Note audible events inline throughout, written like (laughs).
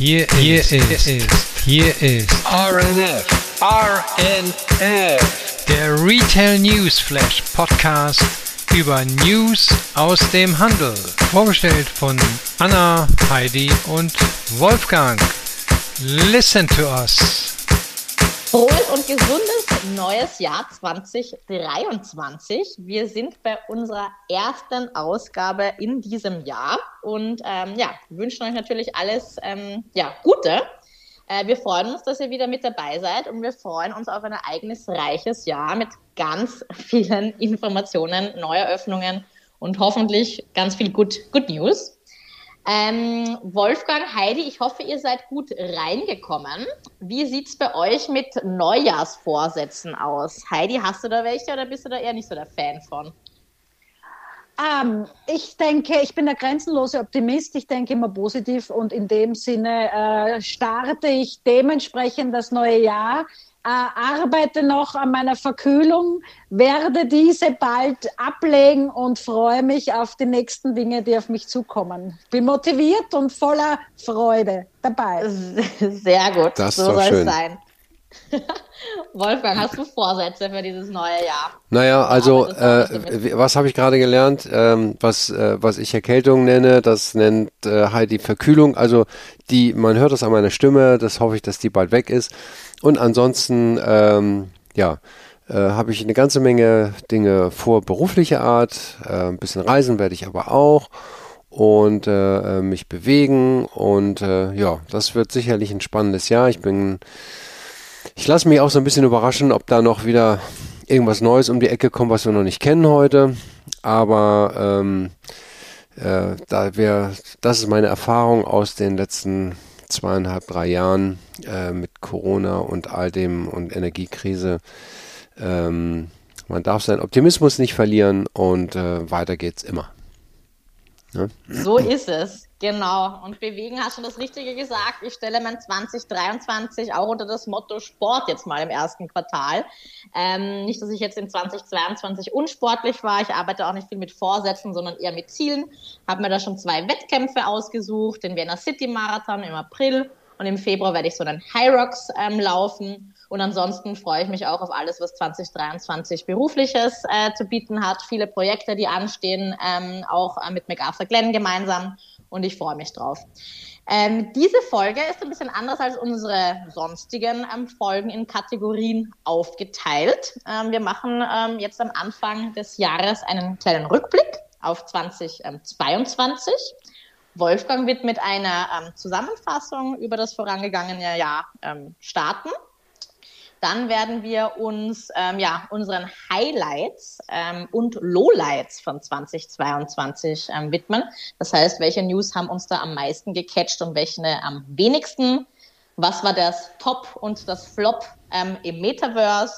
Hier, hier ist, ist, hier ist RNF, RNF, der Retail News Flash Podcast über News aus dem Handel. Vorgestellt von Anna, Heidi und Wolfgang. Listen to us. Frohes und gesundes neues Jahr 2023. Wir sind bei unserer ersten Ausgabe in diesem Jahr und ähm, ja, wünschen euch natürlich alles ähm, ja, Gute. Äh, wir freuen uns, dass ihr wieder mit dabei seid und wir freuen uns auf ein ereignisreiches Jahr mit ganz vielen Informationen, Neueröffnungen und hoffentlich ganz viel Good, Good News. Ähm, Wolfgang, Heidi, ich hoffe, ihr seid gut reingekommen. Wie sieht es bei euch mit Neujahrsvorsätzen aus? Heidi, hast du da welche oder bist du da eher nicht so der Fan von? Ähm, ich denke, ich bin der grenzenlose Optimist. Ich denke immer positiv und in dem Sinne äh, starte ich dementsprechend das neue Jahr arbeite noch an meiner Verkühlung, werde diese bald ablegen und freue mich auf die nächsten Dinge, die auf mich zukommen. Bin motiviert und voller Freude dabei. (laughs) Sehr gut. Das so soll schön. es sein. (laughs) Wolfgang, hast du Vorsätze für dieses neue Jahr? Naja, also äh, was habe ich gerade gelernt? Ähm, was, äh, was ich Erkältung nenne, das nennt äh, Heidi Verkühlung. Also die, man hört das an meiner Stimme, das hoffe ich, dass die bald weg ist. Und ansonsten, ähm, ja, äh, habe ich eine ganze Menge Dinge vor beruflicher Art. Äh, ein bisschen reisen werde ich aber auch und äh, mich bewegen und ja, das wird sicherlich ein spannendes Jahr. Ich bin, ich lasse mich auch so ein bisschen überraschen, ob da noch wieder irgendwas Neues um die Ecke kommt, was wir noch nicht kennen heute. Aber ähm, äh, da wir, das ist meine Erfahrung aus den letzten zweieinhalb, drei Jahren äh, mit Corona und all dem und Energiekrise. Ähm, man darf seinen Optimismus nicht verlieren und äh, weiter geht's immer. Ne? So ist es, genau. Und bewegen hast du das Richtige gesagt. Ich stelle mein 2023 auch unter das Motto Sport jetzt mal im ersten Quartal. Ähm, nicht, dass ich jetzt in 2022 unsportlich war. Ich arbeite auch nicht viel mit Vorsätzen, sondern eher mit Zielen. Habe mir da schon zwei Wettkämpfe ausgesucht, den Vienna City Marathon im April und im Februar werde ich so einen High Rocks ähm, laufen. Und ansonsten freue ich mich auch auf alles, was 2023 berufliches äh, zu bieten hat. Viele Projekte, die anstehen, ähm, auch äh, mit MacArthur Glenn gemeinsam. Und ich freue mich drauf. Ähm, diese Folge ist ein bisschen anders als unsere sonstigen ähm, Folgen in Kategorien aufgeteilt. Ähm, wir machen ähm, jetzt am Anfang des Jahres einen kleinen Rückblick auf 2022. Wolfgang wird mit einer ähm, Zusammenfassung über das vorangegangene Jahr ähm, starten. Dann werden wir uns ähm, ja, unseren Highlights ähm, und Lowlights von 2022 ähm, widmen. Das heißt, welche News haben uns da am meisten gecatcht und welche am wenigsten? Was war das Top und das Flop ähm, im Metaverse?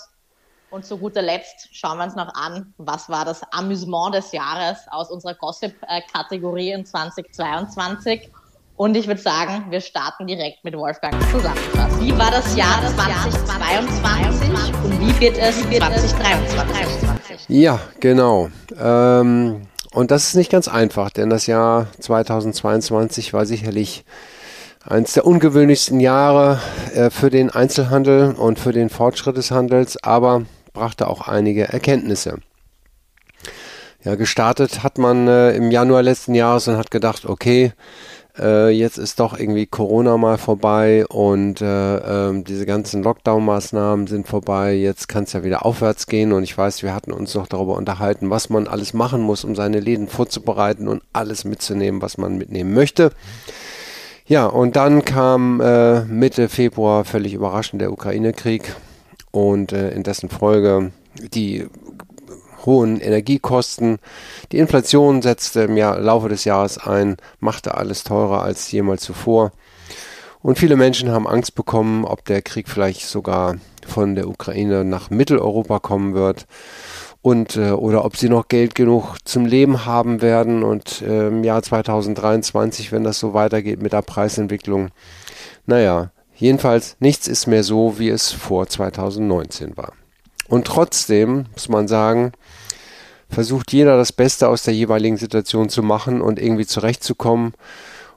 Und zu guter Letzt schauen wir uns noch an, was war das Amüsement des Jahres aus unserer Gossip-Kategorie in 2022. Und ich würde sagen, wir starten direkt mit Wolfgang zusammenfassen. Wie war das Jahr 2022 und wie wird es 2023? Ja, genau. Ähm, und das ist nicht ganz einfach, denn das Jahr 2022 war sicherlich eines der ungewöhnlichsten Jahre äh, für den Einzelhandel und für den Fortschritt des Handels, aber brachte auch einige Erkenntnisse. Ja, gestartet hat man äh, im Januar letzten Jahres und hat gedacht, okay, äh, jetzt ist doch irgendwie Corona mal vorbei und äh, äh, diese ganzen Lockdown-Maßnahmen sind vorbei. Jetzt kann es ja wieder aufwärts gehen und ich weiß, wir hatten uns noch darüber unterhalten, was man alles machen muss, um seine Läden vorzubereiten und alles mitzunehmen, was man mitnehmen möchte. Ja, und dann kam äh, Mitte Februar völlig überraschend der Ukraine-Krieg und äh, in dessen Folge die hohen Energiekosten. Die Inflation setzte im Jahr, Laufe des Jahres ein, machte alles teurer als jemals zuvor. Und viele Menschen haben Angst bekommen, ob der Krieg vielleicht sogar von der Ukraine nach Mitteleuropa kommen wird und äh, oder ob sie noch Geld genug zum Leben haben werden und äh, im Jahr 2023, wenn das so weitergeht mit der Preisentwicklung. Naja, jedenfalls nichts ist mehr so, wie es vor 2019 war. Und trotzdem muss man sagen, versucht jeder das Beste aus der jeweiligen Situation zu machen und irgendwie zurechtzukommen.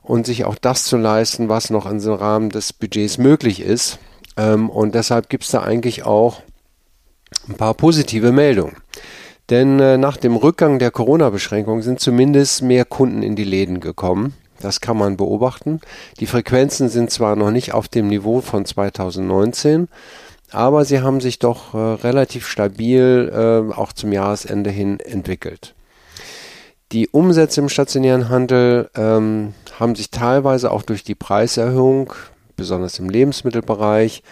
und sich auch das zu leisten, was noch in so Rahmen des Budgets möglich ist. Ähm, und deshalb gibt es da eigentlich auch ein paar positive Meldungen. Denn äh, nach dem Rückgang der Corona-Beschränkungen sind zumindest mehr Kunden in die Läden gekommen. Das kann man beobachten. Die Frequenzen sind zwar noch nicht auf dem Niveau von 2019, aber sie haben sich doch äh, relativ stabil äh, auch zum Jahresende hin entwickelt. Die Umsätze im stationären Handel ähm, haben sich teilweise auch durch die Preiserhöhung, besonders im Lebensmittelbereich,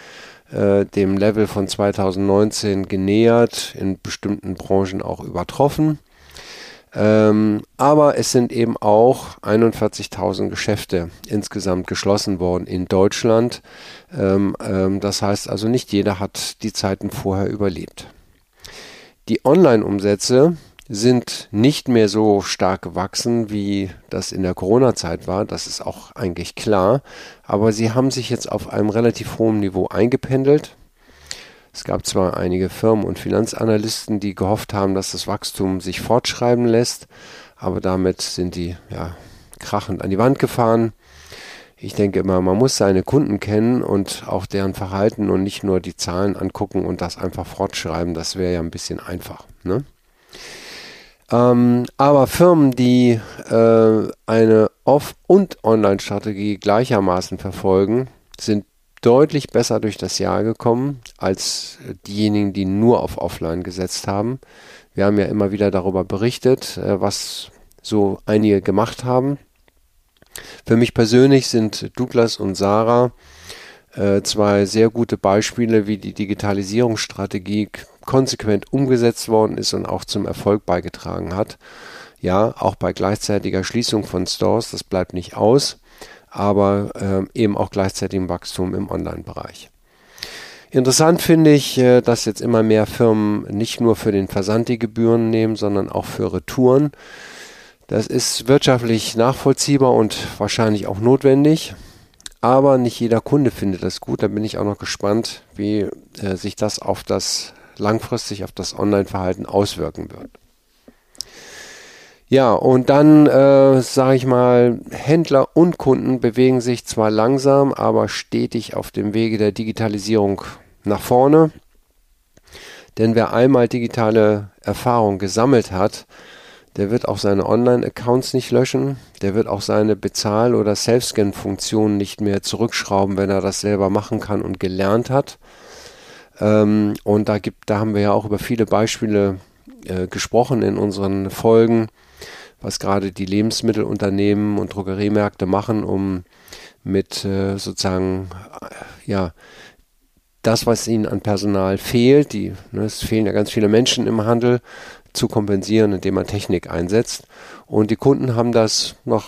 äh, dem Level von 2019 genähert, in bestimmten Branchen auch übertroffen. Ähm, aber es sind eben auch 41.000 Geschäfte insgesamt geschlossen worden in Deutschland. Ähm, ähm, das heißt also, nicht jeder hat die Zeiten vorher überlebt. Die Online-Umsätze sind nicht mehr so stark gewachsen, wie das in der Corona-Zeit war. Das ist auch eigentlich klar. Aber sie haben sich jetzt auf einem relativ hohen Niveau eingependelt. Es gab zwar einige Firmen und Finanzanalysten, die gehofft haben, dass das Wachstum sich fortschreiben lässt, aber damit sind die ja, krachend an die Wand gefahren. Ich denke immer, man muss seine Kunden kennen und auch deren Verhalten und nicht nur die Zahlen angucken und das einfach fortschreiben. Das wäre ja ein bisschen einfach. Ne? Ähm, aber Firmen, die äh, eine Off- und Online-Strategie gleichermaßen verfolgen, sind deutlich besser durch das Jahr gekommen als diejenigen, die nur auf Offline gesetzt haben. Wir haben ja immer wieder darüber berichtet, äh, was so einige gemacht haben. Für mich persönlich sind Douglas und Sarah äh, zwei sehr gute Beispiele, wie die Digitalisierungsstrategie konsequent umgesetzt worden ist und auch zum Erfolg beigetragen hat. Ja, auch bei gleichzeitiger Schließung von Stores, das bleibt nicht aus, aber äh, eben auch gleichzeitigem Wachstum im Online-Bereich. Interessant finde ich, äh, dass jetzt immer mehr Firmen nicht nur für den Versand die Gebühren nehmen, sondern auch für Retouren. Das ist wirtschaftlich nachvollziehbar und wahrscheinlich auch notwendig. Aber nicht jeder Kunde findet das gut. Da bin ich auch noch gespannt, wie äh, sich das auf das langfristig auf das Online-Verhalten auswirken wird. Ja, und dann äh, sage ich mal, Händler und Kunden bewegen sich zwar langsam, aber stetig auf dem Wege der Digitalisierung nach vorne. Denn wer einmal digitale Erfahrung gesammelt hat, der wird auch seine Online-Accounts nicht löschen, der wird auch seine Bezahl- oder Self-Scan-Funktionen nicht mehr zurückschrauben, wenn er das selber machen kann und gelernt hat. Ähm, und da gibt, da haben wir ja auch über viele Beispiele äh, gesprochen in unseren Folgen, was gerade die Lebensmittelunternehmen und Drogeriemärkte machen, um mit äh, sozusagen äh, ja das, was ihnen an Personal fehlt, die, ne, es fehlen ja ganz viele Menschen im Handel, zu kompensieren, indem man Technik einsetzt. Und die Kunden haben das noch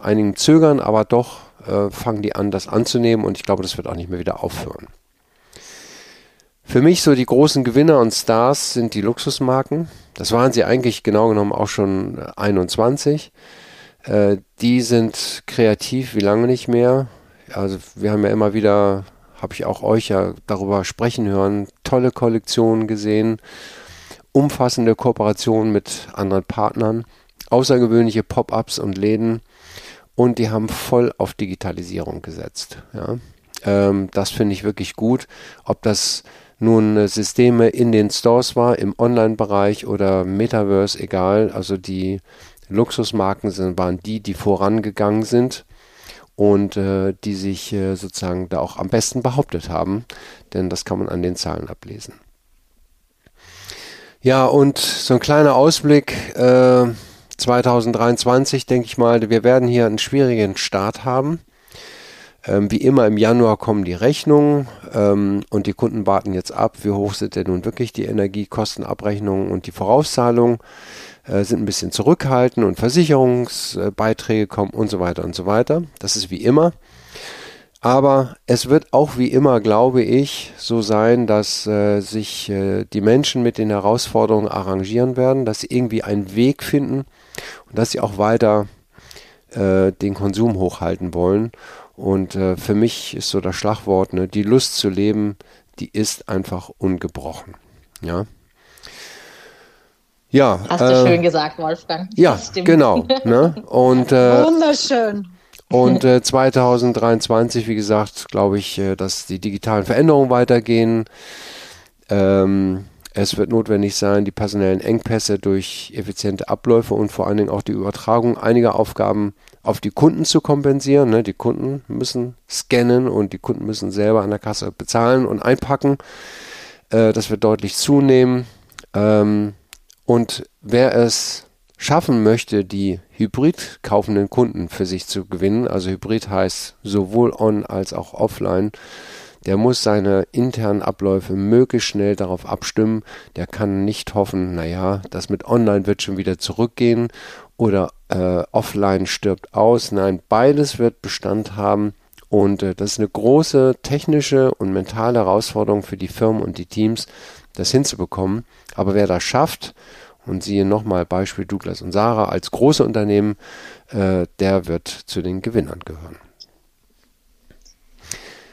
einigen Zögern, aber doch äh, fangen die an, das anzunehmen und ich glaube, das wird auch nicht mehr wieder aufhören. Für mich so die großen Gewinner und Stars sind die Luxusmarken. Das waren sie eigentlich genau genommen auch schon 21. Äh, die sind kreativ wie lange nicht mehr. Also wir haben ja immer wieder, habe ich auch euch ja darüber sprechen hören, tolle Kollektionen gesehen, umfassende Kooperationen mit anderen Partnern, außergewöhnliche Pop-ups und Läden und die haben voll auf Digitalisierung gesetzt. Ja. Ähm, das finde ich wirklich gut. Ob das nun äh, Systeme in den Stores war, im Online-Bereich oder Metaverse, egal. Also die Luxusmarken sind, waren die, die vorangegangen sind und äh, die sich äh, sozusagen da auch am besten behauptet haben, denn das kann man an den Zahlen ablesen. Ja, und so ein kleiner Ausblick. Äh, 2023 denke ich mal, wir werden hier einen schwierigen Start haben. Ähm, wie immer im Januar kommen die Rechnungen ähm, und die Kunden warten jetzt ab, wie hoch sind denn nun wirklich die Energiekostenabrechnungen und die Vorauszahlungen äh, sind ein bisschen zurückhaltend und Versicherungsbeiträge kommen und so weiter und so weiter. Das ist wie immer. Aber es wird auch wie immer, glaube ich, so sein, dass äh, sich äh, die Menschen mit den Herausforderungen arrangieren werden, dass sie irgendwie einen Weg finden und dass sie auch weiter äh, den Konsum hochhalten wollen. Und äh, für mich ist so das Schlagwort, ne, die Lust zu leben, die ist einfach ungebrochen. Ja. Ja. Hast du äh, schön gesagt, Wolfgang. Ja, genau. Ne? Und, äh, Wunderschön. Und äh, 2023, wie gesagt, glaube ich, äh, dass die digitalen Veränderungen weitergehen. Ähm, es wird notwendig sein, die personellen Engpässe durch effiziente Abläufe und vor allen Dingen auch die Übertragung einiger Aufgaben auf die Kunden zu kompensieren. Ne? Die Kunden müssen scannen und die Kunden müssen selber an der Kasse bezahlen und einpacken. Äh, das wird deutlich zunehmen. Ähm, und wer es schaffen möchte, die Hybrid kaufenden Kunden für sich zu gewinnen, also Hybrid heißt sowohl on als auch offline, der muss seine internen Abläufe möglichst schnell darauf abstimmen. Der kann nicht hoffen, naja, das mit online wird schon wieder zurückgehen oder äh, offline stirbt aus. Nein, beides wird Bestand haben. Und äh, das ist eine große technische und mentale Herausforderung für die Firmen und die Teams, das hinzubekommen. Aber wer das schafft, und siehe nochmal Beispiel Douglas und Sarah als große Unternehmen, äh, der wird zu den Gewinnern gehören.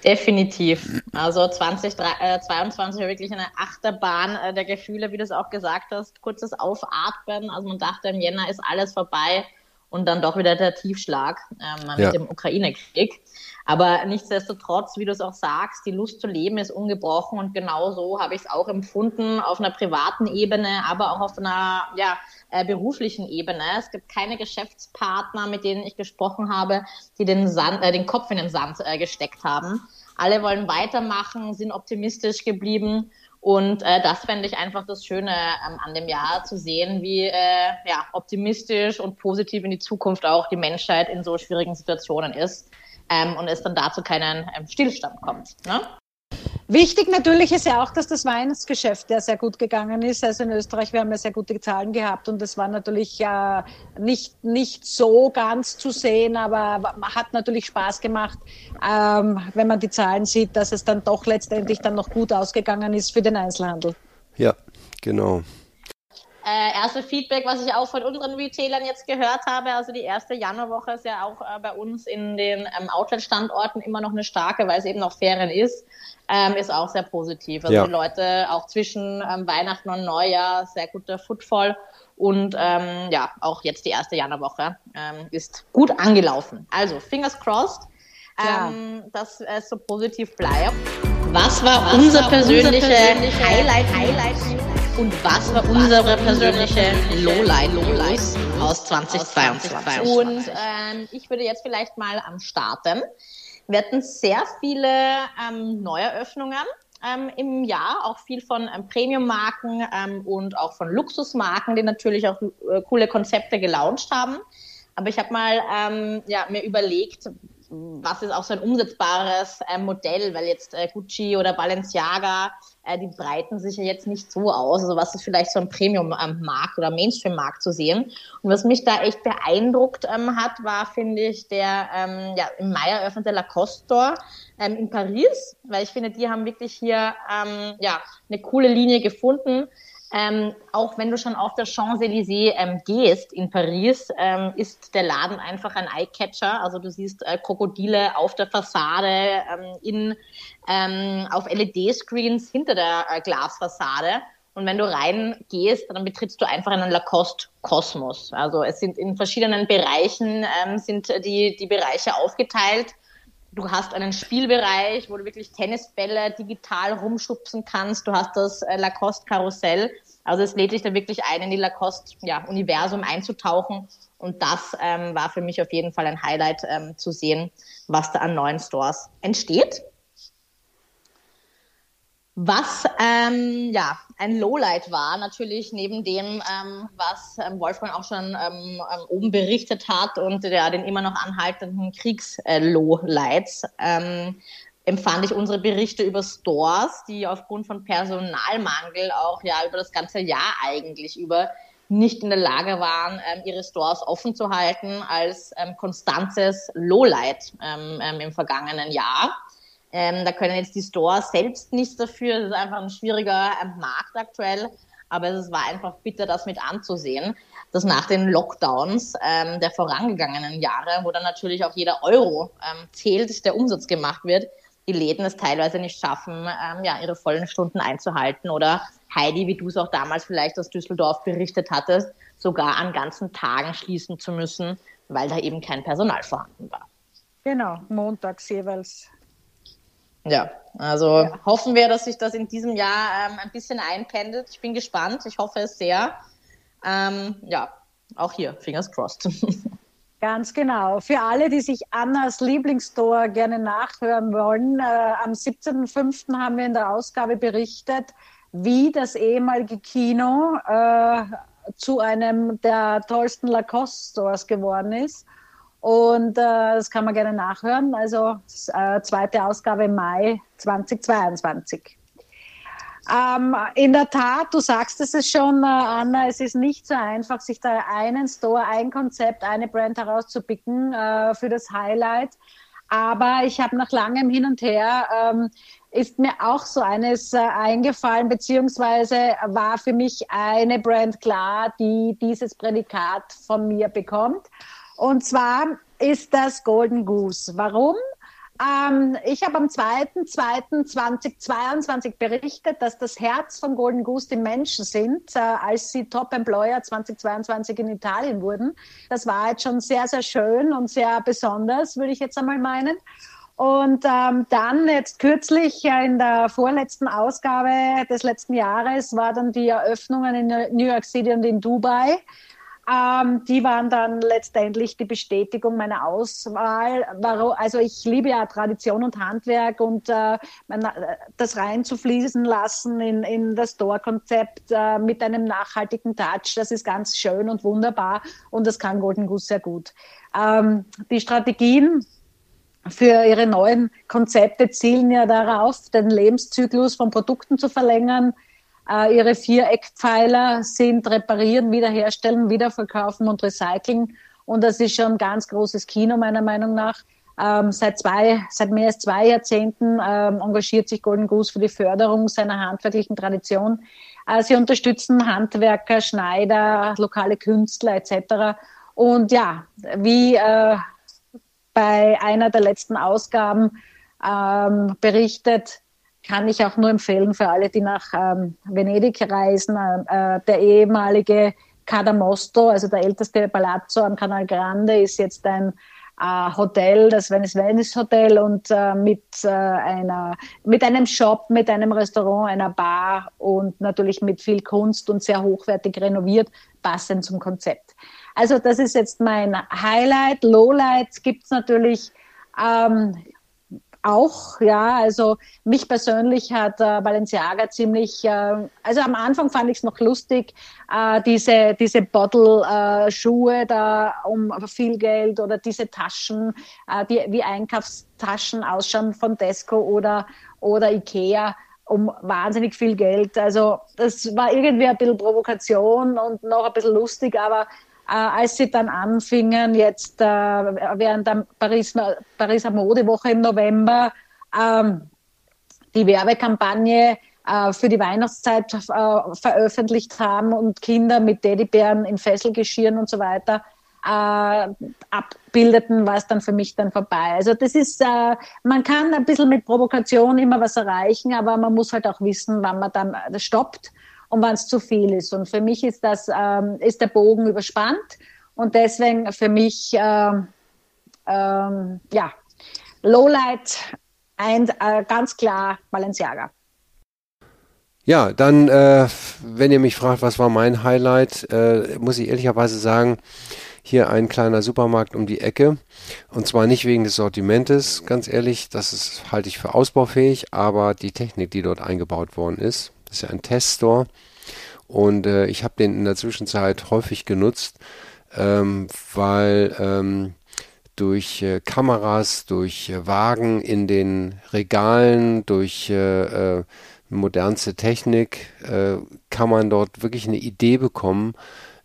Definitiv. Also 2022 war wirklich eine Achterbahn äh, der Gefühle, wie du es auch gesagt hast. Kurzes Aufatmen. Also man dachte, im Jänner ist alles vorbei und dann doch wieder der Tiefschlag ähm, mit ja. dem Ukraine-Krieg. Aber nichtsdestotrotz, wie du es auch sagst, die Lust zu leben ist ungebrochen und genau so habe ich es auch empfunden auf einer privaten Ebene, aber auch auf einer ja, äh, beruflichen Ebene. Es gibt keine Geschäftspartner, mit denen ich gesprochen habe, die den, Sand, äh, den Kopf in den Sand äh, gesteckt haben. Alle wollen weitermachen, sind optimistisch geblieben. Und äh, das fände ich einfach das Schöne ähm, an dem Jahr, zu sehen, wie äh, ja, optimistisch und positiv in die Zukunft auch die Menschheit in so schwierigen Situationen ist ähm, und es dann dazu keinen ähm, Stillstand kommt. Ne? Wichtig natürlich ist ja auch, dass das Weihnachtsgeschäft ja sehr gut gegangen ist. Also in Österreich, wir haben ja sehr gute Zahlen gehabt und das war natürlich ja nicht, nicht so ganz zu sehen, aber hat natürlich Spaß gemacht, ähm, wenn man die Zahlen sieht, dass es dann doch letztendlich dann noch gut ausgegangen ist für den Einzelhandel. Ja, genau. Äh, erste Feedback, was ich auch von unseren Retailern jetzt gehört habe, also die erste Januarwoche ist ja auch äh, bei uns in den ähm, Outlet-Standorten immer noch eine starke, weil es eben noch Ferien ist, ähm, ist auch sehr positiv. Also ja. die Leute auch zwischen ähm, Weihnachten und Neujahr sehr guter Footfall und ähm, ja, auch jetzt die erste Januarwoche ähm, ist gut angelaufen. Also fingers crossed, ja. Ähm, dass es so positiv bleibt. Was war was unser, war persönliche, unser persönliche Highlight, Highlight und was war unsere persönliche Lowlight, Lowlight aus 2022? Und ähm, ich würde jetzt vielleicht mal am starten. Wir hatten sehr viele ähm, Neueröffnungen ähm, im Jahr, auch viel von ähm, Premium-Marken ähm, und auch von Luxusmarken, die natürlich auch äh, coole Konzepte gelauncht haben. Aber ich habe mal ähm, ja, mir überlegt, was ist auch so ein umsetzbares äh, Modell, weil jetzt äh, Gucci oder Balenciaga, äh, die breiten sich ja jetzt nicht so aus. Also was ist vielleicht so ein Premium-Markt oder Mainstream-Markt zu sehen. Und was mich da echt beeindruckt ähm, hat, war, finde ich, der ähm, ja, im Mai eröffnete Lacoste Store ähm, in Paris, weil ich finde, die haben wirklich hier ähm, ja, eine coole Linie gefunden ähm, auch wenn du schon auf der Champs-Élysées ähm, gehst in Paris, ähm, ist der Laden einfach ein Eyecatcher. Also du siehst äh, Krokodile auf der Fassade, ähm, in, ähm, auf LED-Screens hinter der äh, Glasfassade. Und wenn du reingehst, dann betrittst du einfach einen Lacoste-Kosmos. Also es sind in verschiedenen Bereichen ähm, sind die, die Bereiche aufgeteilt. Du hast einen Spielbereich, wo du wirklich Tennisbälle digital rumschubsen kannst. Du hast das äh, Lacoste Karussell. Also es lädt dich da wirklich ein, in die Lacoste-Universum ja, einzutauchen. Und das ähm, war für mich auf jeden Fall ein Highlight ähm, zu sehen, was da an neuen Stores entsteht. Was ähm, ja ein Lowlight war, natürlich neben dem, ähm, was ähm, Wolfgang auch schon ähm, ähm oben berichtet hat und ja, den immer noch anhaltenden Kriegslowlights, ähm, empfand ich unsere Berichte über Stores, die aufgrund von Personalmangel auch ja über das ganze Jahr eigentlich über nicht in der Lage waren, ihre Stores offen zu halten, als konstantes Lowlight im vergangenen Jahr. Ähm, da können jetzt die Stores selbst nichts dafür. Es ist einfach ein schwieriger ähm, Markt aktuell. Aber es war einfach bitter, das mit anzusehen, dass nach den Lockdowns ähm, der vorangegangenen Jahre, wo dann natürlich auch jeder Euro ähm, zählt, der Umsatz gemacht wird, die Läden es teilweise nicht schaffen, ähm, ja, ihre vollen Stunden einzuhalten. Oder Heidi, wie du es auch damals vielleicht aus Düsseldorf berichtet hattest, sogar an ganzen Tagen schließen zu müssen, weil da eben kein Personal vorhanden war. Genau, montags jeweils. Ja, also ja. hoffen wir, dass sich das in diesem Jahr ähm, ein bisschen einpendelt. Ich bin gespannt. Ich hoffe es sehr. Ähm, ja, auch hier, fingers crossed. (laughs) Ganz genau. Für alle, die sich Annas Lieblingsstore gerne nachhören wollen, äh, am 17.05. haben wir in der Ausgabe berichtet, wie das ehemalige Kino äh, zu einem der tollsten Lacoste-Stores geworden ist. Und äh, das kann man gerne nachhören. Also äh, zweite Ausgabe Mai 2022. Ähm, in der Tat, du sagst es schon, äh, Anna, es ist nicht so einfach, sich da einen Store, ein Konzept, eine Brand herauszupicken äh, für das Highlight. Aber ich habe nach langem Hin und Her ähm, ist mir auch so eines äh, eingefallen, beziehungsweise war für mich eine Brand klar, die dieses Prädikat von mir bekommt. Und zwar ist das Golden Goose. Warum? Ähm, ich habe am 2.2.2022 berichtet, dass das Herz von Golden Goose die Menschen sind, äh, als sie Top Employer 2022 in Italien wurden. Das war jetzt schon sehr, sehr schön und sehr besonders, würde ich jetzt einmal meinen. Und ähm, dann jetzt kürzlich äh, in der vorletzten Ausgabe des letzten Jahres war dann die Eröffnungen in New York City und in Dubai. Ähm, die waren dann letztendlich die Bestätigung meiner Auswahl. Also ich liebe ja Tradition und Handwerk und äh, das reinzufließen lassen in, in das Store-Konzept äh, mit einem nachhaltigen Touch, das ist ganz schön und wunderbar und das kann Golden Goose sehr gut. Ähm, die Strategien für ihre neuen Konzepte zielen ja darauf, den Lebenszyklus von Produkten zu verlängern, äh, ihre vier Eckpfeiler sind reparieren, wiederherstellen, wiederverkaufen und recyceln. Und das ist schon ein ganz großes Kino, meiner Meinung nach. Ähm, seit, zwei, seit mehr als zwei Jahrzehnten ähm, engagiert sich Golden Goose für die Förderung seiner handwerklichen Tradition. Äh, sie unterstützen Handwerker, Schneider, lokale Künstler etc. Und ja, wie äh, bei einer der letzten Ausgaben ähm, berichtet, kann ich auch nur empfehlen für alle, die nach ähm, Venedig reisen. Äh, der ehemalige Cadamosto, also der älteste Palazzo am Canal Grande, ist jetzt ein äh, Hotel, das Venice Venice Hotel und äh, mit äh, einer mit einem Shop, mit einem Restaurant, einer Bar und natürlich mit viel Kunst und sehr hochwertig renoviert, passend zum Konzept. Also das ist jetzt mein Highlight. Lowlights gibt es natürlich ähm, auch, ja, also mich persönlich hat äh, Balenciaga ziemlich, äh, also am Anfang fand ich es noch lustig, äh, diese, diese Bottle-Schuhe da um viel Geld oder diese Taschen, äh, die wie Einkaufstaschen ausschauen von Tesco oder, oder Ikea um wahnsinnig viel Geld. Also das war irgendwie ein bisschen Provokation und noch ein bisschen lustig, aber äh, als sie dann anfingen, jetzt äh, während der Paris, Pariser Modewoche im November, ähm, die Werbekampagne äh, für die Weihnachtszeit äh, veröffentlicht haben und Kinder mit Teddybären in Fesselgeschirren und so weiter äh, abbildeten, war es dann für mich dann vorbei. Also das ist, äh, man kann ein bisschen mit Provokation immer was erreichen, aber man muss halt auch wissen, wann man dann stoppt und wann es zu viel ist. Und für mich ist das, ähm, ist der Bogen überspannt und deswegen für mich, ähm, ähm, ja, Lowlight, ein, äh, ganz klar Balenciaga. Ja, dann, äh, wenn ihr mich fragt, was war mein Highlight, äh, muss ich ehrlicherweise sagen, hier ein kleiner Supermarkt um die Ecke. Und zwar nicht wegen des Sortimentes, ganz ehrlich, das ist, halte ich für ausbaufähig, aber die Technik, die dort eingebaut worden ist, das ist ja ein Teststore. Und äh, ich habe den in der Zwischenzeit häufig genutzt, ähm, weil ähm, durch äh, Kameras, durch äh, Wagen in den Regalen, durch äh, äh, modernste Technik äh, kann man dort wirklich eine Idee bekommen,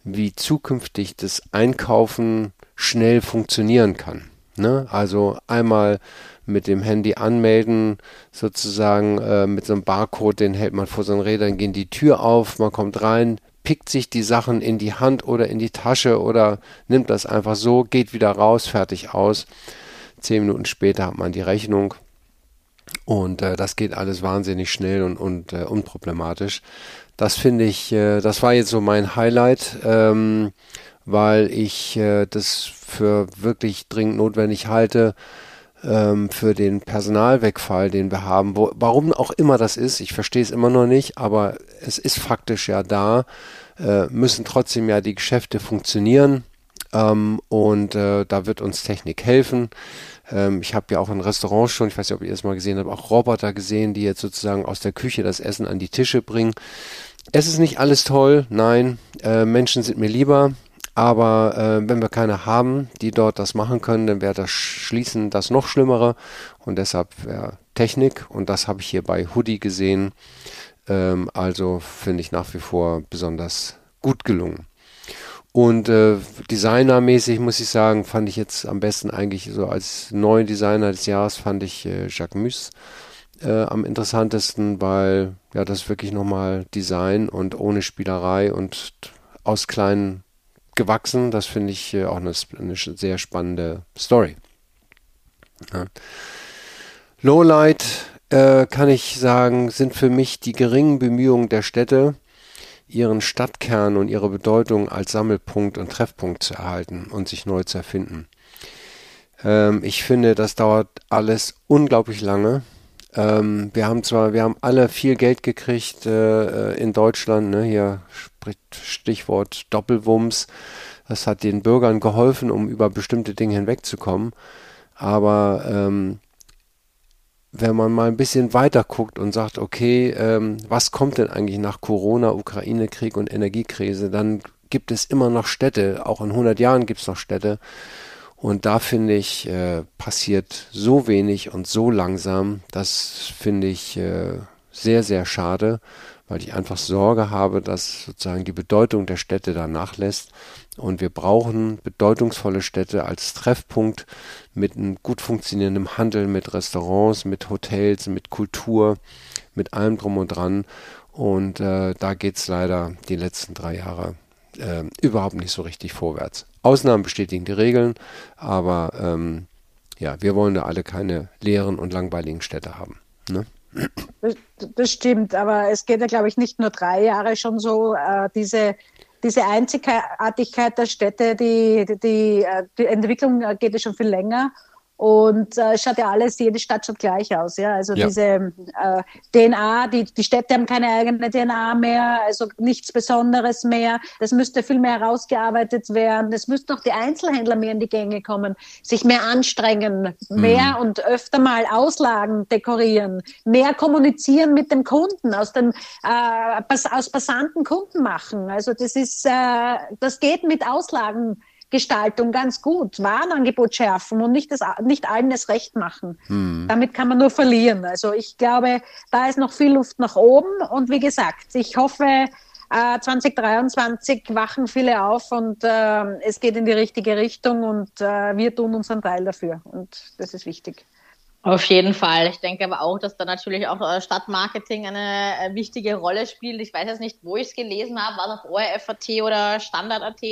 wie zukünftig das Einkaufen schnell funktionieren kann. Ne? Also einmal mit dem Handy anmelden, sozusagen äh, mit so einem Barcode, den hält man vor so einem Rädern, gehen die Tür auf, man kommt rein, pickt sich die Sachen in die Hand oder in die Tasche oder nimmt das einfach so, geht wieder raus, fertig aus. Zehn Minuten später hat man die Rechnung. Und äh, das geht alles wahnsinnig schnell und, und äh, unproblematisch. Das finde ich, äh, das war jetzt so mein Highlight, ähm, weil ich äh, das für wirklich dringend notwendig halte, ähm, für den Personalwegfall, den wir haben. Wo, warum auch immer das ist, ich verstehe es immer noch nicht, aber es ist faktisch ja da, äh, müssen trotzdem ja die Geschäfte funktionieren ähm, und äh, da wird uns Technik helfen. Ähm, ich habe ja auch in Restaurants schon, ich weiß nicht, ob ihr das mal gesehen habt, auch Roboter gesehen, die jetzt sozusagen aus der Küche das Essen an die Tische bringen. Es ist nicht alles toll, nein, äh, Menschen sind mir lieber, aber äh, wenn wir keine haben, die dort das machen können, dann wäre das Schließen das noch Schlimmere. Und deshalb wäre Technik, und das habe ich hier bei Hoodie gesehen, ähm, also finde ich nach wie vor besonders gut gelungen. Und äh, designermäßig muss ich sagen, fand ich jetzt am besten eigentlich so als neuen Designer des Jahres fand ich äh, Jacques Mus äh, am interessantesten, weil ja das wirklich nochmal Design und ohne Spielerei und aus kleinen gewachsen. Das finde ich äh, auch eine, eine, sehr spannende Story. Ja. Lowlight äh, kann ich sagen, sind für mich die geringen Bemühungen der Städte, ihren Stadtkern und ihre Bedeutung als Sammelpunkt und Treffpunkt zu erhalten und sich neu zu erfinden. Ähm, ich finde, das dauert alles unglaublich lange. Ähm, wir haben zwar, wir haben alle viel Geld gekriegt äh, in Deutschland, ne, hier Stichwort Doppelwumms. Das hat den Bürgern geholfen, um über bestimmte Dinge hinwegzukommen. Aber ähm, wenn man mal ein bisschen weiter guckt und sagt, okay, ähm, was kommt denn eigentlich nach Corona, Ukraine-Krieg und Energiekrise, dann gibt es immer noch Städte, auch in 100 Jahren gibt es noch Städte, und da finde ich, äh, passiert so wenig und so langsam. Das finde ich äh, sehr, sehr schade, weil ich einfach Sorge habe, dass sozusagen die Bedeutung der Städte da nachlässt. Und wir brauchen bedeutungsvolle Städte als Treffpunkt mit einem gut funktionierenden Handel, mit Restaurants, mit Hotels, mit Kultur, mit allem drum und dran. Und äh, da geht's leider die letzten drei Jahre äh, überhaupt nicht so richtig vorwärts. Ausnahmen bestätigen die Regeln, aber ähm, ja, wir wollen da alle keine leeren und langweiligen Städte haben. Ne? Das, stimmt, aber es geht ja, glaube ich, nicht nur drei Jahre schon so. Äh, diese, diese Einzigartigkeit der Städte, die, die, die, äh, die Entwicklung geht ja schon viel länger. Und äh, schaut ja alles, jede Stadt schaut gleich aus. Ja? Also ja. diese äh, DNA, die, die Städte haben keine eigene DNA mehr, also nichts Besonderes mehr. Das müsste viel mehr herausgearbeitet werden. Es müssten auch die Einzelhändler mehr in die Gänge kommen, sich mehr anstrengen, mhm. mehr und öfter mal Auslagen dekorieren, mehr kommunizieren mit dem Kunden, aus dem äh, aus Passanten Kunden machen. Also das ist, äh, das geht mit Auslagen Gestaltung ganz gut. Warenangebot schärfen und nicht, das, nicht allen das Recht machen. Hm. Damit kann man nur verlieren. Also ich glaube, da ist noch viel Luft nach oben. Und wie gesagt, ich hoffe, äh, 2023 wachen viele auf und äh, es geht in die richtige Richtung und äh, wir tun unseren Teil dafür. Und das ist wichtig. Auf jeden Fall. Ich denke aber auch, dass da natürlich auch äh, Stadtmarketing eine äh, wichtige Rolle spielt. Ich weiß jetzt nicht, wo ich es gelesen habe, war es auf ORF.at oder Standard.at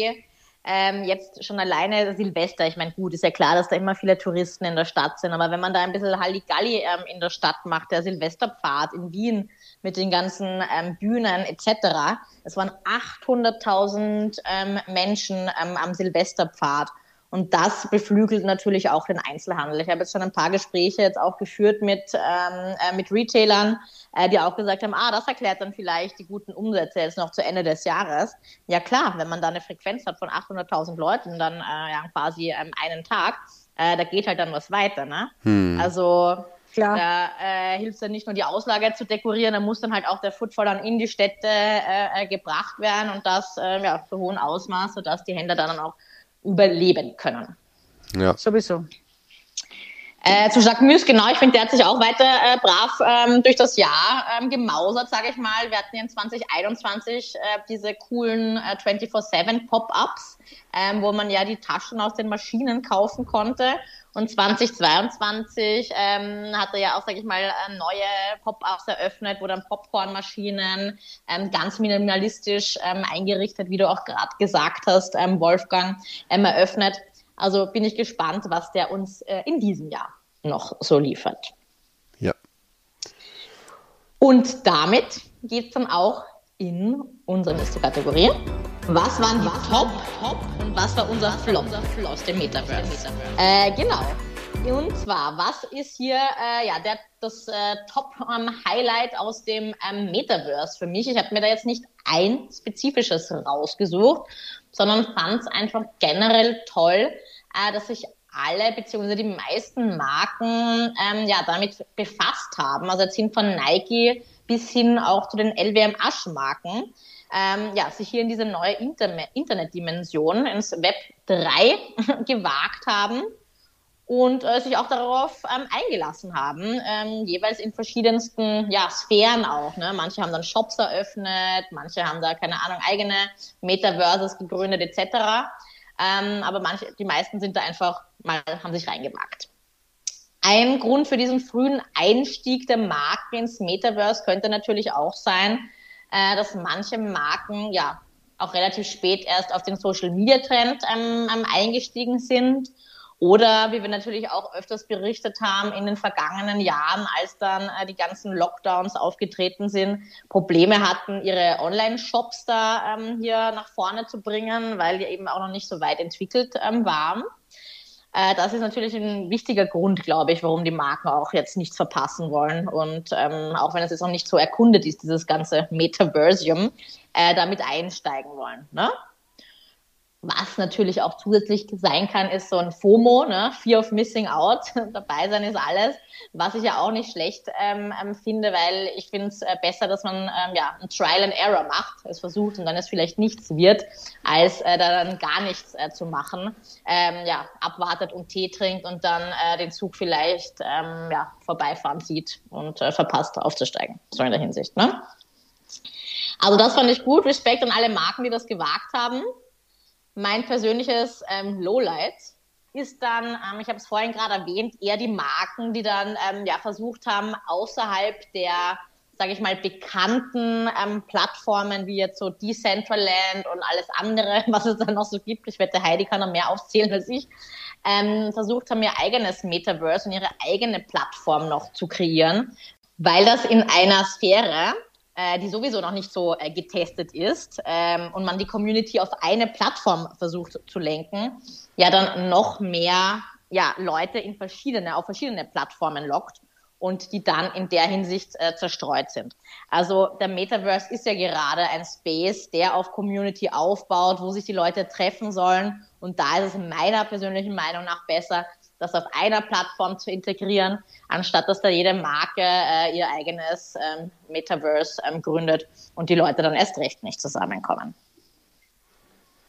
ähm, jetzt schon alleine Silvester, ich meine, gut, ist ja klar, dass da immer viele Touristen in der Stadt sind, aber wenn man da ein bisschen Halligalli ähm, in der Stadt macht, der Silvesterpfad in Wien mit den ganzen ähm, Bühnen etc., es waren 800.000 ähm, Menschen ähm, am Silvesterpfad. Und das beflügelt natürlich auch den Einzelhandel. Ich habe jetzt schon ein paar Gespräche jetzt auch geführt mit, ähm, äh, mit Retailern, äh, die auch gesagt haben, ah, das erklärt dann vielleicht die guten Umsätze jetzt noch zu Ende des Jahres. Ja klar, wenn man da eine Frequenz hat von 800.000 Leuten, dann äh, ja, quasi ähm, einen Tag, äh, da geht halt dann was weiter. Ne? Hm. Also Klar. Da äh, hilft es ja nicht nur die Auslage zu dekorieren, da muss dann halt auch der Footfall dann in die Städte äh, äh gebracht werden und das äh, ja, für hohen Ausmaß, sodass die Händler dann auch überleben können. Ja. Sowieso. Äh, zu Jacques Mus, genau, ich finde, der hat sich auch weiter äh, brav ähm, durch das Jahr ähm, gemausert, sage ich mal. Wir hatten ja in 2021 äh, diese coolen äh, 24-7 Pop-Ups, ähm, wo man ja die Taschen aus den Maschinen kaufen konnte. Und 2022 ähm, hat er ja auch, sage ich mal, äh, neue Pop-ups eröffnet, wo dann Popcornmaschinen ähm, ganz minimalistisch ähm, eingerichtet, wie du auch gerade gesagt hast, ähm, Wolfgang, ähm, eröffnet. Also bin ich gespannt, was der uns äh, in diesem Jahr noch so liefert. Ja. Und damit geht es dann auch in unsere nächste Kategorie. Was waren die Top, Top und was war unser Flop aus dem Metaverse? Äh, genau. Und zwar, was ist hier äh, ja, der, das äh, Top-Highlight ähm, aus dem ähm, Metaverse für mich? Ich habe mir da jetzt nicht ein spezifisches rausgesucht, sondern fand es einfach generell toll, äh, dass sich alle beziehungsweise die meisten Marken ähm, ja damit befasst haben. Also jetzt hin von Nike bis hin auch zu den LWM-Asch-Marken. Ähm, ja, sich hier in diese neue Inter Internetdimension ins Web 3 (laughs) gewagt haben und äh, sich auch darauf ähm, eingelassen haben, ähm, jeweils in verschiedensten ja, Sphären auch. Ne? Manche haben dann Shops eröffnet, manche haben da, keine Ahnung, eigene Metaverses gegründet etc. Ähm, aber manche, die meisten sind da einfach mal, haben sich reingewagt. Ein Grund für diesen frühen Einstieg der Marken ins Metaverse könnte natürlich auch sein, äh, dass manche Marken ja auch relativ spät erst auf den Social Media Trend ähm, ähm eingestiegen sind oder wie wir natürlich auch öfters berichtet haben in den vergangenen Jahren, als dann äh, die ganzen Lockdowns aufgetreten sind, Probleme hatten, ihre Online-Shops da ähm, hier nach vorne zu bringen, weil die eben auch noch nicht so weit entwickelt ähm, waren. Äh, das ist natürlich ein wichtiger Grund, glaube ich, warum die Marken auch jetzt nichts verpassen wollen. Und ähm, auch wenn es jetzt noch nicht so erkundet ist, dieses ganze Metaversium, äh, damit einsteigen wollen. Ne? Was natürlich auch zusätzlich sein kann, ist so ein FOMO, ne? Fear of Missing Out. (laughs) Dabei sein ist alles, was ich ja auch nicht schlecht ähm, ähm finde, weil ich finde es äh, besser, dass man ähm, ja ein Trial and Error macht, es versucht und dann es vielleicht nichts wird, als äh, da dann gar nichts äh, zu machen. Ähm, ja, abwartet und Tee trinkt und dann äh, den Zug vielleicht ähm, ja, vorbeifahren sieht und äh, verpasst aufzusteigen. So in der Hinsicht, ne? Also das fand ich gut. Respekt an alle Marken, die das gewagt haben. Mein persönliches ähm, Lowlight ist dann, ähm, ich habe es vorhin gerade erwähnt, eher die Marken, die dann ähm, ja versucht haben, außerhalb der, sage ich mal, bekannten ähm, Plattformen wie jetzt so Decentraland und alles andere, (laughs) was es dann noch so gibt. Ich wette, Heidi kann noch mehr aufzählen als ich. Ähm, versucht haben, ihr eigenes Metaverse und ihre eigene Plattform noch zu kreieren, weil das in einer Sphäre äh, die sowieso noch nicht so äh, getestet ist ähm, und man die Community auf eine Plattform versucht zu lenken, ja dann noch mehr ja, Leute in verschiedene, auf verschiedene Plattformen lockt und die dann in der Hinsicht äh, zerstreut sind. Also der Metaverse ist ja gerade ein Space, der auf Community aufbaut, wo sich die Leute treffen sollen. Und da ist es meiner persönlichen Meinung nach besser, das auf einer Plattform zu integrieren, anstatt dass da jede Marke äh, ihr eigenes ähm, Metaverse ähm, gründet und die Leute dann erst recht nicht zusammenkommen.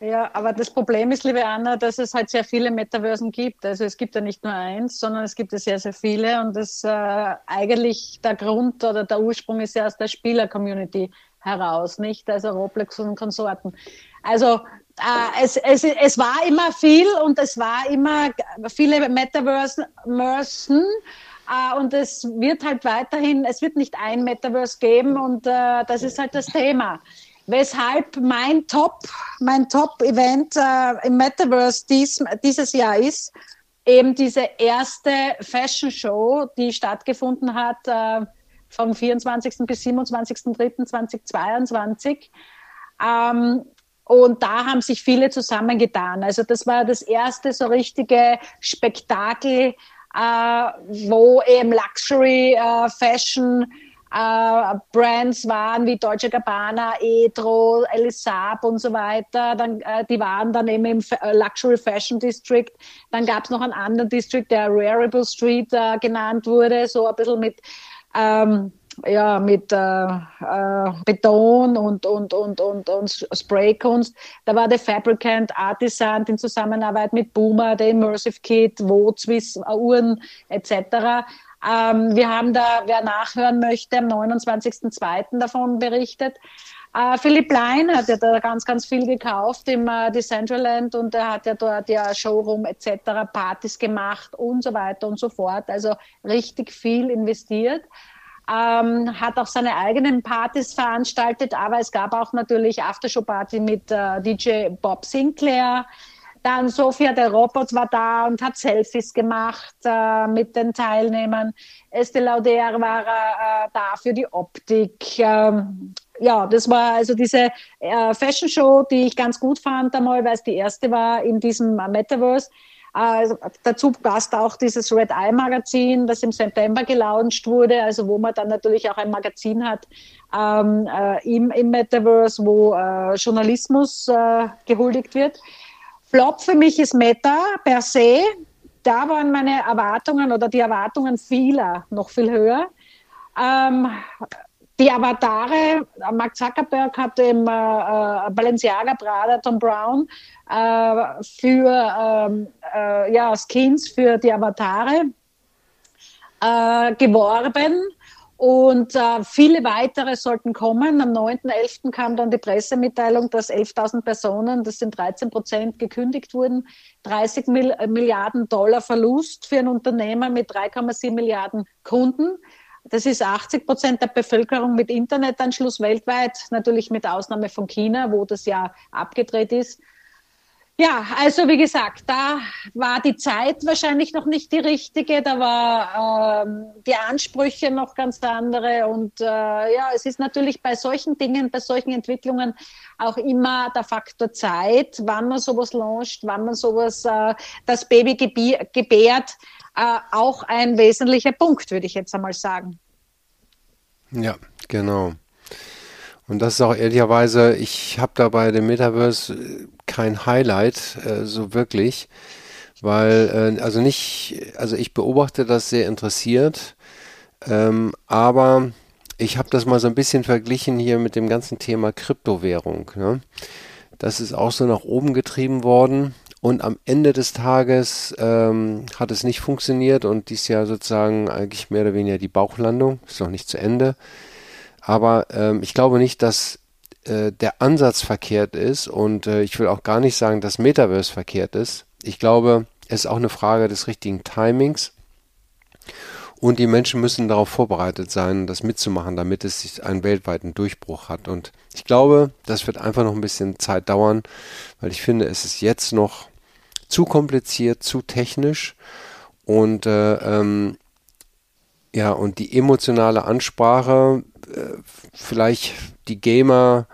Ja, aber das Problem ist, liebe Anna, dass es halt sehr viele Metaversen gibt. Also es gibt ja nicht nur eins, sondern es gibt ja sehr, sehr viele. Und das äh, eigentlich der Grund oder der Ursprung ist ja aus der Spieler-Community heraus, nicht? Also Roblox und Konsorten. Also äh, es, es, es war immer viel und es war immer viele Metaversen. Äh, und es wird halt weiterhin, es wird nicht ein Metaverse geben und äh, das ist halt das Thema. Weshalb mein Top, mein Top-Event äh, im Metaverse dies, dieses Jahr ist, eben diese erste Fashion Show, die stattgefunden hat äh, vom 24. bis 27.03.2022. Ähm, und da haben sich viele zusammengetan. Also das war das erste so richtige Spektakel, äh, wo eben Luxury äh, Fashion äh, Brands waren wie Deutsche Gabbana, Edro, Elisab und so weiter. Dann, äh, die waren dann eben im äh, Luxury Fashion District. Dann gab es noch einen anderen District, der Wearable Street äh, genannt wurde, so ein bisschen mit ähm, ja, mit äh, äh, Beton und, und, und, und, und Spraykunst. Da war der Fabricant Artisan in Zusammenarbeit mit Boomer, der Immersive Kit, Wozwiss, Uhren etc. Ähm, wir haben da, wer nachhören möchte, am 29.02. davon berichtet. Äh, Philipp Lein hat ja da ganz, ganz viel gekauft im äh, Decentraland und er hat ja dort ja Showroom etc., Partys gemacht und so weiter und so fort. Also richtig viel investiert ähm, hat auch seine eigenen Partys veranstaltet, aber es gab auch natürlich Aftershow-Party mit äh, DJ Bob Sinclair. Dann Sophia der Robot war da und hat Selfies gemacht äh, mit den Teilnehmern. Estee Lauder war äh, da für die Optik. Ähm, ja, das war also diese äh, Fashion Show, die ich ganz gut fand einmal, weil es die erste war in diesem Metaverse. Äh, dazu passt auch dieses Red Eye Magazin, das im September gelauncht wurde, also wo man dann natürlich auch ein Magazin hat ähm, äh, im, im Metaverse, wo äh, Journalismus äh, gehuldigt wird. Flop für mich ist Meta per se. Da waren meine Erwartungen oder die Erwartungen vieler noch viel höher. Ähm, die Avatare, Mark Zuckerberg hat im äh, äh, Balenciaga Prada Tom Brown äh, für ähm, äh, ja, Skins für die Avatare äh, geworben und äh, viele weitere sollten kommen. Am 9.11. kam dann die Pressemitteilung, dass 11.000 Personen, das sind 13 Prozent, gekündigt wurden. 30 Mil Milliarden Dollar Verlust für ein Unternehmer mit 3,7 Milliarden Kunden. Das ist 80 Prozent der Bevölkerung mit Internetanschluss weltweit, natürlich mit Ausnahme von China, wo das ja abgedreht ist. Ja, also wie gesagt, da war die Zeit wahrscheinlich noch nicht die richtige, da war ähm, die Ansprüche noch ganz andere und äh, ja, es ist natürlich bei solchen Dingen, bei solchen Entwicklungen auch immer der Faktor Zeit, wann man sowas launcht, wann man sowas, äh, das Baby gebärt, äh, auch ein wesentlicher Punkt, würde ich jetzt einmal sagen. Ja, genau. Und das ist auch ehrlicherweise, ich habe da bei dem Metaverse äh, kein Highlight, äh, so wirklich, weil, äh, also nicht, also ich beobachte das sehr interessiert, ähm, aber ich habe das mal so ein bisschen verglichen hier mit dem ganzen Thema Kryptowährung. Ne? Das ist auch so nach oben getrieben worden. Und am Ende des Tages ähm, hat es nicht funktioniert und dies Jahr sozusagen eigentlich mehr oder weniger die Bauchlandung. Ist noch nicht zu Ende. Aber ähm, ich glaube nicht, dass äh, der Ansatz verkehrt ist und äh, ich will auch gar nicht sagen, dass Metaverse verkehrt ist. Ich glaube, es ist auch eine Frage des richtigen Timings. Und die Menschen müssen darauf vorbereitet sein, das mitzumachen, damit es einen weltweiten Durchbruch hat. Und ich glaube, das wird einfach noch ein bisschen Zeit dauern, weil ich finde, es ist jetzt noch zu kompliziert, zu technisch und äh, ähm, ja, und die emotionale Ansprache, äh, vielleicht die Gamer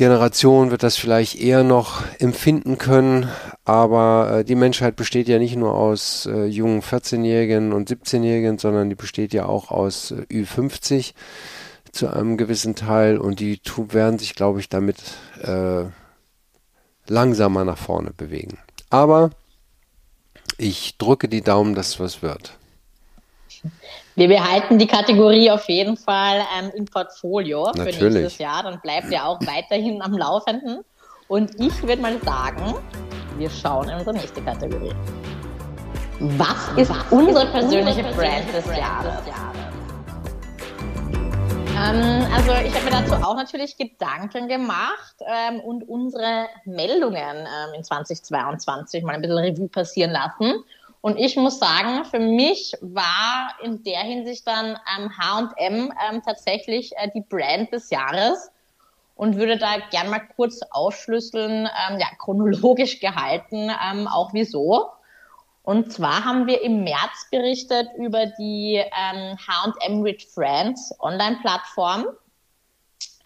Generation wird das vielleicht eher noch empfinden können, aber äh, die Menschheit besteht ja nicht nur aus äh, jungen 14-Jährigen und 17-Jährigen, sondern die besteht ja auch aus äh, Ü50 zu einem gewissen Teil und die werden sich, glaube ich, damit äh, langsamer nach vorne bewegen. Aber ich drücke die Daumen, dass was wird. Wir behalten die Kategorie auf jeden Fall ähm, im Portfolio Natürlich. für nächstes Jahr. Dann bleibt ihr auch weiterhin am Laufenden. Und ich würde mal sagen, wir schauen in unsere nächste Kategorie. Was ist unsere persönliche Brand des Jahres? Ähm, also ich habe mir dazu auch natürlich Gedanken gemacht ähm, und unsere Meldungen ähm, in 2022 mal ein bisschen Revue passieren lassen. Und ich muss sagen, für mich war in der Hinsicht dann H&M ähm, tatsächlich äh, die Brand des Jahres und würde da gern mal kurz aufschlüsseln, ähm, ja, chronologisch gehalten, ähm, auch wieso. Und zwar haben wir im März berichtet über die ähm, H&M with Friends Online-Plattform.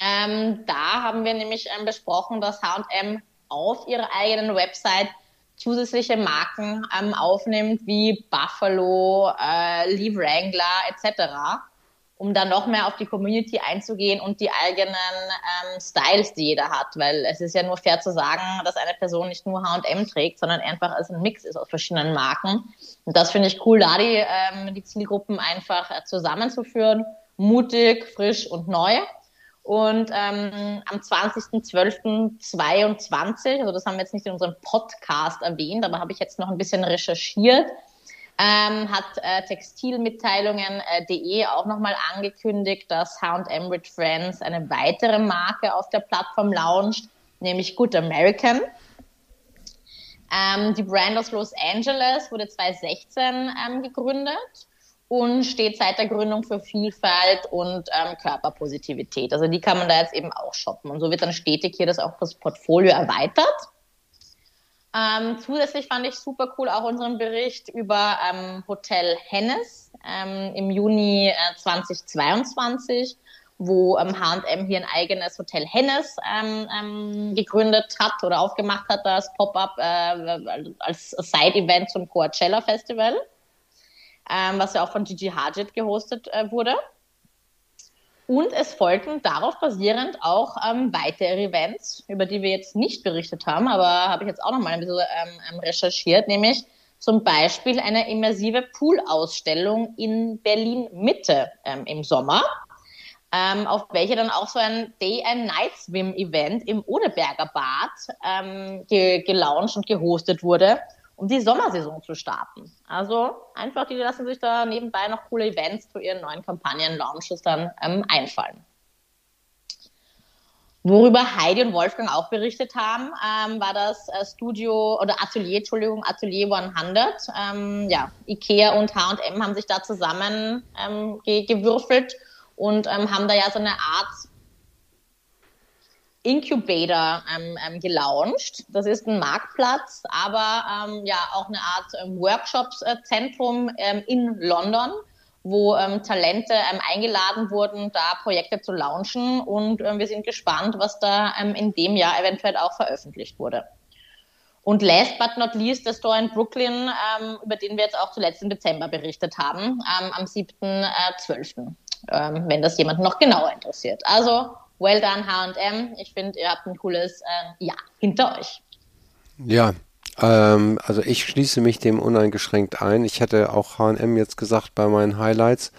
Ähm, da haben wir nämlich ähm, besprochen, dass H&M auf ihrer eigenen Website zusätzliche Marken ähm, aufnimmt, wie Buffalo, äh, Lee Wrangler etc., um dann noch mehr auf die Community einzugehen und die eigenen ähm, Styles, die jeder hat. Weil es ist ja nur fair zu sagen, dass eine Person nicht nur H&M trägt, sondern einfach als ein Mix ist aus verschiedenen Marken. Und das finde ich cool, da die, ähm, die Zielgruppen einfach äh, zusammenzuführen. Mutig, frisch und neu. Und ähm, am 20.12.22, also das haben wir jetzt nicht in unserem Podcast erwähnt, aber habe ich jetzt noch ein bisschen recherchiert, ähm, hat äh, Textilmitteilungen.de äh, auch nochmal angekündigt, dass H&M with Friends eine weitere Marke auf der Plattform launcht, nämlich Good American. Ähm, die Brand aus Los Angeles wurde 2016 ähm, gegründet und steht seit der Gründung für Vielfalt und ähm, Körperpositivität. Also die kann man da jetzt eben auch shoppen. Und so wird dann stetig hier das auch das Portfolio erweitert. Ähm, zusätzlich fand ich super cool auch unseren Bericht über ähm, Hotel Hennes ähm, im Juni äh, 2022, wo H&M hier ein eigenes Hotel Hennes ähm, ähm, gegründet hat oder aufgemacht hat als Pop-up äh, als Side-Event zum Coachella Festival, ähm, was ja auch von Gigi Hadid gehostet äh, wurde. Und es folgten darauf basierend auch ähm, weitere Events, über die wir jetzt nicht berichtet haben, aber habe ich jetzt auch noch mal ein bisschen ähm, ähm, recherchiert, nämlich zum Beispiel eine immersive Pool-Ausstellung in Berlin Mitte ähm, im Sommer, ähm, auf welche dann auch so ein Day-and-Night-Swim-Event im Odeberger Bad ähm, ge gelauncht und gehostet wurde um die Sommersaison zu starten. Also einfach, die lassen sich da nebenbei noch coole Events zu ihren neuen Kampagnen-Launches dann ähm, einfallen. Worüber Heidi und Wolfgang auch berichtet haben, ähm, war das äh, Studio oder Atelier, Entschuldigung, Atelier 100. Ähm, ja, Ikea und H&M haben sich da zusammen ähm, ge gewürfelt und ähm, haben da ja so eine Art Incubator ähm, ähm, gelauncht. Das ist ein Marktplatz, aber ähm, ja auch eine Art ähm, Workshops-Zentrum ähm, in London, wo ähm, Talente eingeladen wurden, da Projekte zu launchen. Und wir sind gespannt, was da in dem Jahr eventuell auch veröffentlicht wurde. Und last but not least, der Store in Brooklyn, über den wir jetzt auch zuletzt im Dezember berichtet haben, am 7.12., äh, wenn das jemand noch genauer interessiert. Also well done H&M. Ich finde, ihr habt ein cooles äh, Jahr hinter euch. Ja, ähm, also ich schließe mich dem uneingeschränkt ein. Ich hätte auch H&M jetzt gesagt bei meinen Highlights,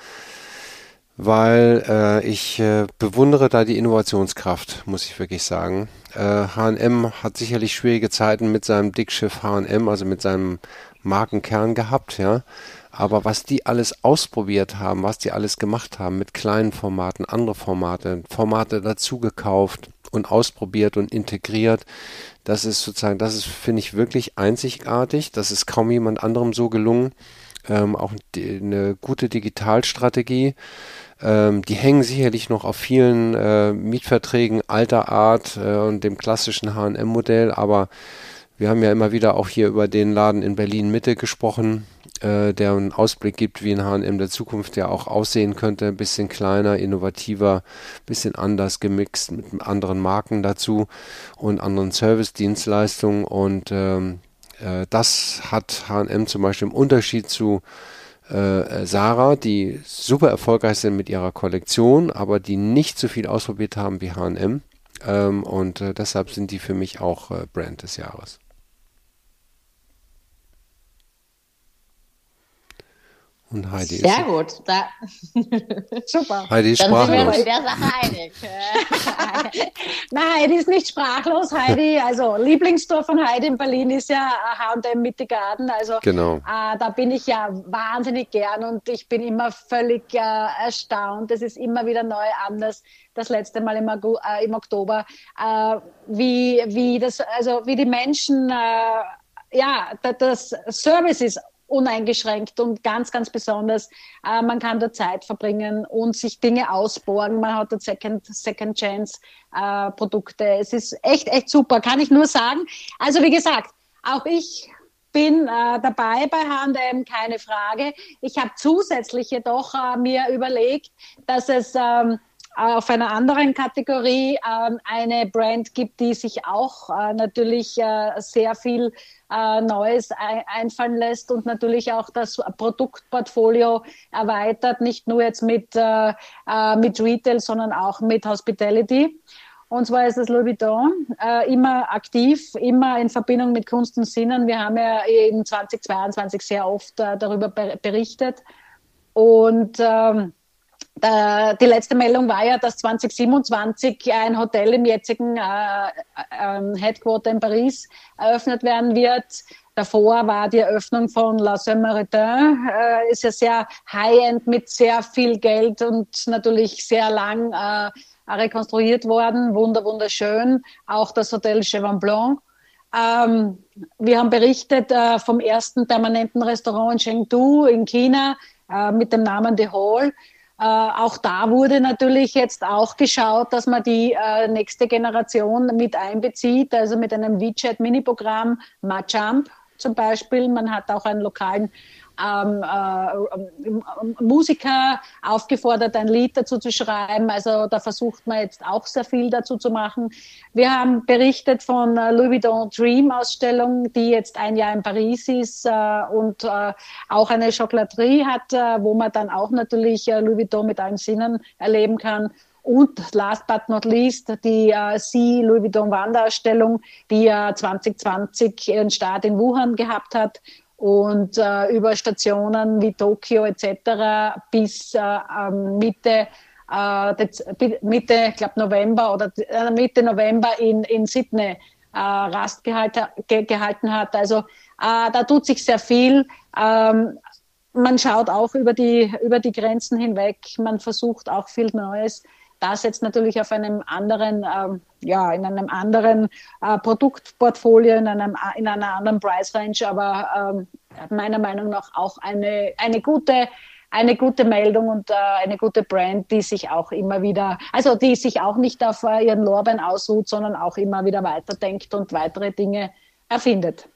weil äh, ich äh, bewundere da die Innovationskraft, muss ich wirklich sagen. H&M hat sicherlich schwierige Zeiten mit seinem Dickschiff H&M, also mit seinem Markenkern gehabt, ja. Aber was die alles ausprobiert haben, was die alles gemacht haben mit kleinen Formaten, andere Formate, Formate dazu gekauft und ausprobiert und integriert, das ist sozusagen, das ist, finde ich, wirklich einzigartig. Das ist kaum jemand anderem so gelungen. Ähm, auch die, eine gute Digitalstrategie. Ähm, die hängen sicherlich noch auf vielen äh, Mietverträgen alter Art äh, und dem klassischen H&M-Modell, aber wir haben ja immer wieder auch hier über den Laden in Berlin Mitte gesprochen, äh, der einen Ausblick gibt, wie ein H&M der Zukunft ja auch aussehen könnte. Ein bisschen kleiner, innovativer, bisschen anders gemixt mit anderen Marken dazu und anderen Service-Dienstleistungen. Und ähm, äh, das hat H&M zum Beispiel im Unterschied zu äh, Sarah, die super erfolgreich sind mit ihrer Kollektion, aber die nicht so viel ausprobiert haben wie H&M. Ähm, und äh, deshalb sind die für mich auch äh, Brand des Jahres. Und Heidi Sehr ist gut. Da (laughs) Super. Heidi ist Dann sprachlos. sind wir in der Sache einig. (laughs) Nein, Heidi ist nicht sprachlos. Heidi, (laughs) also Lieblingstor von Heidi in Berlin ist ja H&M Mitte Garden. Also Genau. äh, da bin ich ja wahnsinnig gern und ich bin immer völlig äh, erstaunt. Es ist immer wieder neu anders. Das letzte Mal im, Agu- äh, im Oktober, äh, wie, wie das, also wie die Menschen, äh, ja, da- das Service ist uneingeschränkt und ganz, ganz besonders. Äh, man kann da Zeit verbringen und sich Dinge ausborgen. Man hat da Second, Second Chance äh, Produkte. Es ist echt, echt super, kann ich nur sagen. Also wie gesagt, auch ich bin äh, dabei bei H&M, keine Frage. Ich habe zusätzlich jedoch äh, mir überlegt, dass es ähm, auf einer anderen Kategorie ähm, eine Brand gibt, die sich auch äh, natürlich äh, sehr viel äh, Neues ein einfallen lässt und natürlich auch das Produktportfolio erweitert, nicht nur jetzt mit, mit Retail, sondern auch mit Hospitality. Und zwar ist das Louis Vuitton äh, immer aktiv, immer in Verbindung mit Kunst und Sinnen. Wir haben ja in 2022 sehr oft äh, darüber ber berichtet. Und ähm, die letzte Meldung war ja, dass 2027 ein Hotel im jetzigen äh, äh, Headquarter in Paris eröffnet werden wird. Davor war die Eröffnung von La Saint-Martin, äh, ist ja sehr high-end mit sehr viel Geld und natürlich sehr lang äh, rekonstruiert worden. Wunder, wunderschön. Auch das Hotel Cheval Blanc. Ähm, wir haben berichtet äh, vom ersten permanenten Restaurant in Chengdu in China äh, mit dem Namen The Hall. Äh, auch da wurde natürlich jetzt auch geschaut, dass man die äh, nächste Generation mit einbezieht, also mit einem WeChat-Mini-Programm, Machamp zum Beispiel. Man hat auch einen lokalen ähm, äh, Musiker aufgefordert, ein Lied dazu zu schreiben. Also da versucht man jetzt auch sehr viel dazu zu machen. Wir haben berichtet von äh, Louis Vuitton Dream Ausstellung, die jetzt ein Jahr in Paris ist äh, und äh, auch eine Chocolaterie hat, äh, wo man dann auch natürlich äh, Louis Vuitton mit allen Sinnen erleben kann. Und last but not least die äh, Sie Louis Vuitton Wanderausstellung, die ja 2020 ihren Start in Wuhan gehabt hat und äh, über Stationen wie Tokio etc. bis äh, Mitte äh, Mitte, ich glaube November oder äh, Mitte November in, in Sydney äh, Rast gehalten, ge, gehalten hat. Also äh, da tut sich sehr viel. Ähm, man schaut auch über die, über die Grenzen hinweg. Man versucht auch viel Neues. Das jetzt natürlich auf einem anderen, ähm, ja, in einem anderen äh, Produktportfolio, in, einem, in einer anderen Price Range, aber ähm, meiner Meinung nach auch eine, eine gute eine gute Meldung und äh, eine gute Brand, die sich auch immer wieder, also die sich auch nicht auf äh, ihren Lorbeeren ausruht, sondern auch immer wieder weiterdenkt und weitere Dinge erfindet.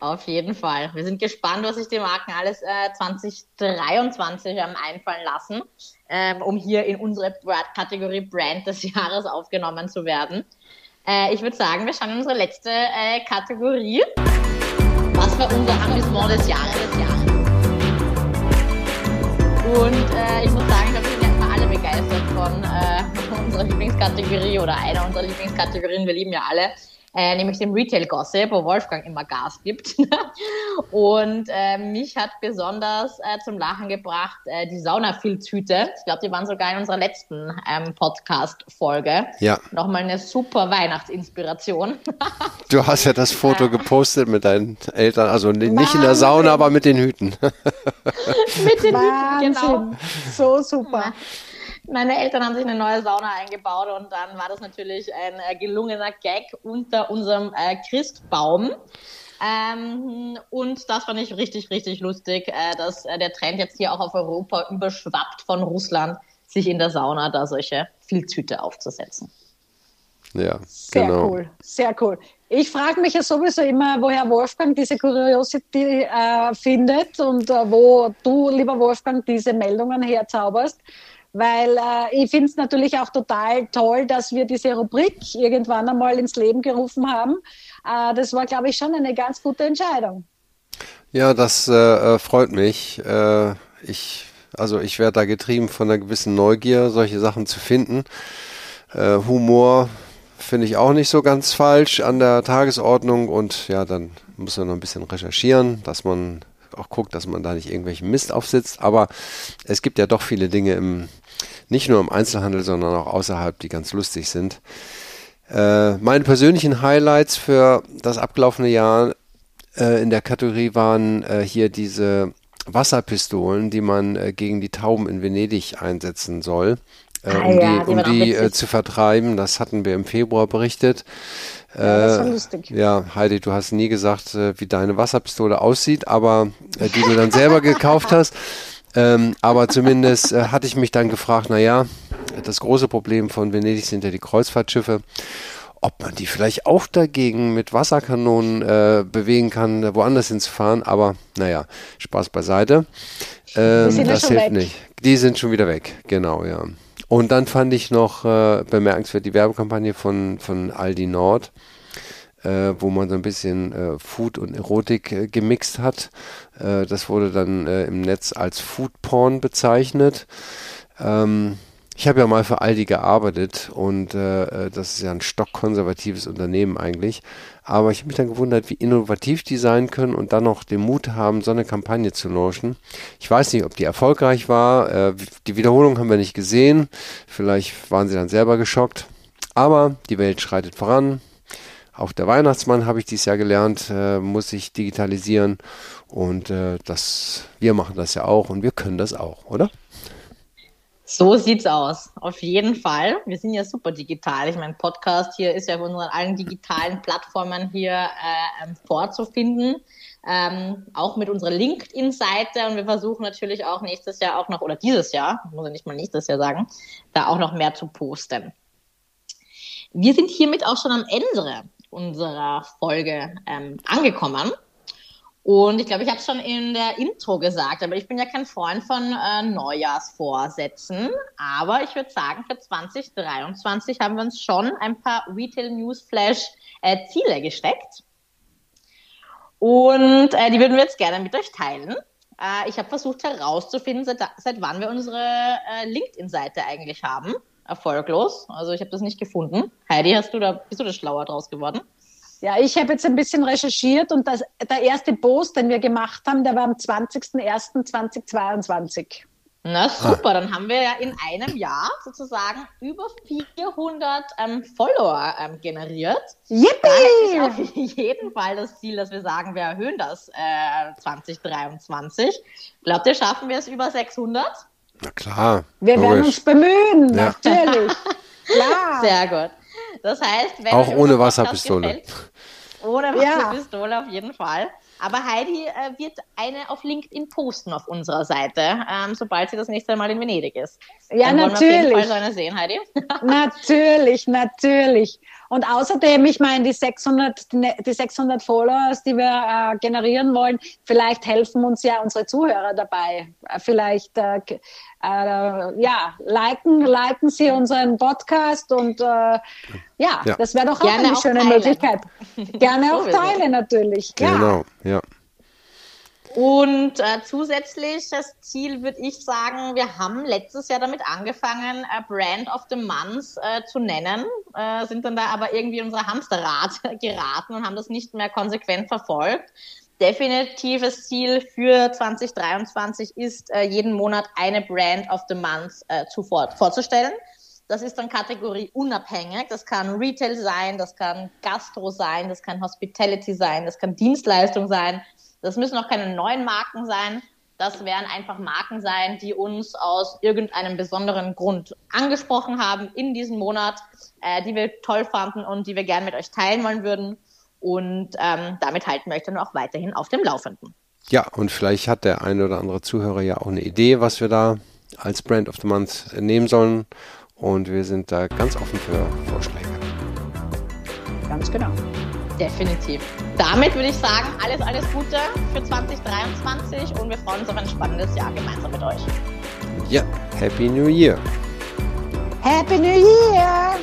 Auf jeden Fall. Wir sind gespannt, was sich die Marken alles äh, 2023 haben einfallen lassen, ähm, um hier in unsere Kategorie Brand des (laughs) Jahres aufgenommen zu werden. Äh, ich würde sagen, wir schauen in unsere letzte äh, Kategorie. Was war unser Amüsement des Jahres? Des Jahres? Und äh, ich muss sagen, da sind ja immer alle begeistert von äh, (laughs) unserer Lieblingskategorie oder einer unserer Lieblingskategorien. Wir lieben ja alle äh, nämlich dem Retail Gossip, wo Wolfgang immer Gas gibt. (laughs) und äh, mich hat besonders äh, zum Lachen gebracht äh, die Saunafilzhüte. Ich glaube, die waren sogar in unserer letzten ähm, Podcast-Folge. Ja. Nochmal eine super Weihnachtsinspiration. (laughs) du hast ja das Foto gepostet mit deinen Eltern, also nicht in der Sauna, aber mit den Hüten. (laughs) mit den Wahnsinn. Hüten, genau. So super. Meine Eltern haben sich eine neue Sauna eingebaut und dann war das natürlich ein äh, gelungener Gag unter unserem äh, Christbaum. Ähm, und das fand ich richtig, richtig lustig, äh, dass äh, der Trend jetzt hier auch auf Europa überschwappt von Russland, sich in der Sauna da solche Filzhüte aufzusetzen. Ja, sehr genau. cool, sehr cool. Ich frage mich ja sowieso immer, woher Wolfgang diese Curiosity äh, findet und äh, wo du, lieber Wolfgang, diese Meldungen herzauberst weil äh, ich finde es natürlich auch total toll, dass wir diese Rubrik irgendwann einmal ins Leben gerufen haben. Äh, das war, glaube ich, schon eine ganz gute Entscheidung. Ja, das äh, äh freut mich. Äh, ich, also ich werde da getrieben von einer gewissen Neugier, solche Sachen zu finden. Äh, Humor finde ich auch nicht so ganz falsch an der Tagesordnung und ja, dann muss man noch ein bisschen recherchieren, dass man auch guckt, dass man da nicht irgendwelchen Mist aufsitzt. Aber es gibt ja doch viele Dinge im, nicht nur im Einzelhandel, sondern auch außerhalb, die ganz lustig sind. Äh, meine persönlichen Highlights für das abgelaufene Jahr äh, in der Kategorie waren äh, hier diese Wasserpistolen, die man äh, gegen die Tauben in Venedig einsetzen soll, äh, ah, um ja, die, um die äh, zu vertreiben. Das hatten wir im Februar berichtet. Ja, das war lustig. Ja, Heidi, du hast nie gesagt, wie deine Wasserpistole aussieht, aber die du dann selber gekauft hast. Ähm, aber zumindest äh, hatte ich mich dann gefragt, naja, das große Problem von Venedig sind ja die Kreuzfahrtschiffe ob man die vielleicht auch dagegen mit Wasserkanonen äh, bewegen kann, woanders hinzufahren. Aber naja, Spaß beiseite. Ähm, das hilft weg. nicht. Die sind schon wieder weg, genau, ja. Und dann fand ich noch äh, bemerkenswert die Werbekampagne von, von Aldi Nord äh, wo man so ein bisschen äh, Food und Erotik äh, gemixt hat. Äh, das wurde dann äh, im Netz als Food Porn bezeichnet. Ähm, ich habe ja mal für Aldi gearbeitet und äh, das ist ja ein stockkonservatives Unternehmen eigentlich. Aber ich habe mich dann gewundert, wie innovativ die sein können und dann noch den Mut haben, so eine Kampagne zu launchen. Ich weiß nicht, ob die erfolgreich war. Die Wiederholung haben wir nicht gesehen. Vielleicht waren sie dann selber geschockt. Aber die Welt schreitet voran. Auch der Weihnachtsmann, habe ich dieses Jahr gelernt, äh, muss sich digitalisieren. Und äh, das, wir machen das ja auch und wir können das auch, oder? So sieht's aus. Auf jeden Fall. Wir sind ja super digital. Ich meine, Podcast hier ist ja auf unseren allen digitalen Plattformen hier äh, ähm, vorzufinden. Ähm, auch mit unserer LinkedIn-Seite und wir versuchen natürlich auch nächstes Jahr auch noch, oder dieses Jahr, muss ich nicht mal nächstes Jahr sagen, da auch noch mehr zu posten. Wir sind hiermit auch schon am Ende unserer Folge ähm, angekommen. Und ich glaube, ich habe es schon in der Intro gesagt, aber ich bin ja kein Freund von äh, Neujahrsvorsätzen. Aber ich würde sagen, für 2023 haben wir uns schon ein paar Retail Newsflash äh, Ziele gesteckt. Und äh, die würden wir jetzt gerne mit euch teilen. Äh, ich habe versucht herauszufinden, seit, seit wann wir unsere äh, LinkedIn-Seite eigentlich haben. Erfolglos. Also ich habe das nicht gefunden. Heidi, hast du da, bist du da schlauer draus geworden? Ja, ich habe jetzt ein bisschen recherchiert und das, der erste Post, den wir gemacht haben, der war am 20.01.2022. Na super, ah. dann haben wir ja in einem Jahr sozusagen über 400 ähm, Follower ähm, generiert. Yippie! Da ist auf jeden Fall das Ziel, dass wir sagen, wir erhöhen das äh, 2023. Glaubt ihr, schaffen wir es über 600? Na klar. Wir logisch. werden uns bemühen, ja. natürlich. (laughs) klar. Sehr gut. Das heißt, wenn auch ohne Wasserpistole. Gefällt, ohne Wasserpistole ja. auf jeden Fall. Aber Heidi äh, wird eine auf LinkedIn posten auf unserer Seite, ähm, sobald sie das nächste Mal in Venedig ist. Ja, Dann natürlich. Wir auf jeden Fall so eine sehen, Heidi. (laughs) natürlich, natürlich. Und außerdem, ich meine, die 600, die 600 Followers, die wir äh, generieren wollen, vielleicht helfen uns ja unsere Zuhörer dabei. Äh, vielleicht, äh, äh, ja, liken, liken Sie unseren Podcast und äh, ja, ja, das wäre doch auch Gerne eine schöne teilen. Möglichkeit. (laughs) Gerne auch teilen, natürlich. Genau, ja. Und äh, zusätzlich das Ziel würde ich sagen, wir haben letztes Jahr damit angefangen, äh, Brand of the Month äh, zu nennen, äh, sind dann da aber irgendwie in unser Hamsterrad (laughs) geraten und haben das nicht mehr konsequent verfolgt. Definitives Ziel für 2023 ist, äh, jeden Monat eine Brand of the Month äh, zu vor vorzustellen. Das ist dann Kategorie unabhängig. Das kann Retail sein, das kann Gastro sein, das kann Hospitality sein, das kann Dienstleistung sein das müssen auch keine neuen Marken sein. Das werden einfach Marken sein, die uns aus irgendeinem besonderen Grund angesprochen haben in diesem Monat, äh, die wir toll fanden und die wir gerne mit euch teilen wollen würden. Und ähm, damit halten wir euch dann auch weiterhin auf dem Laufenden. Ja, und vielleicht hat der eine oder andere Zuhörer ja auch eine Idee, was wir da als Brand of the Month nehmen sollen. Und wir sind da ganz offen für Vorschläge. Ganz genau. Definitiv. Damit würde ich sagen, alles, alles Gute für 2023 und wir freuen uns auf ein spannendes Jahr gemeinsam mit euch. Ja, Happy New Year. Happy New Year.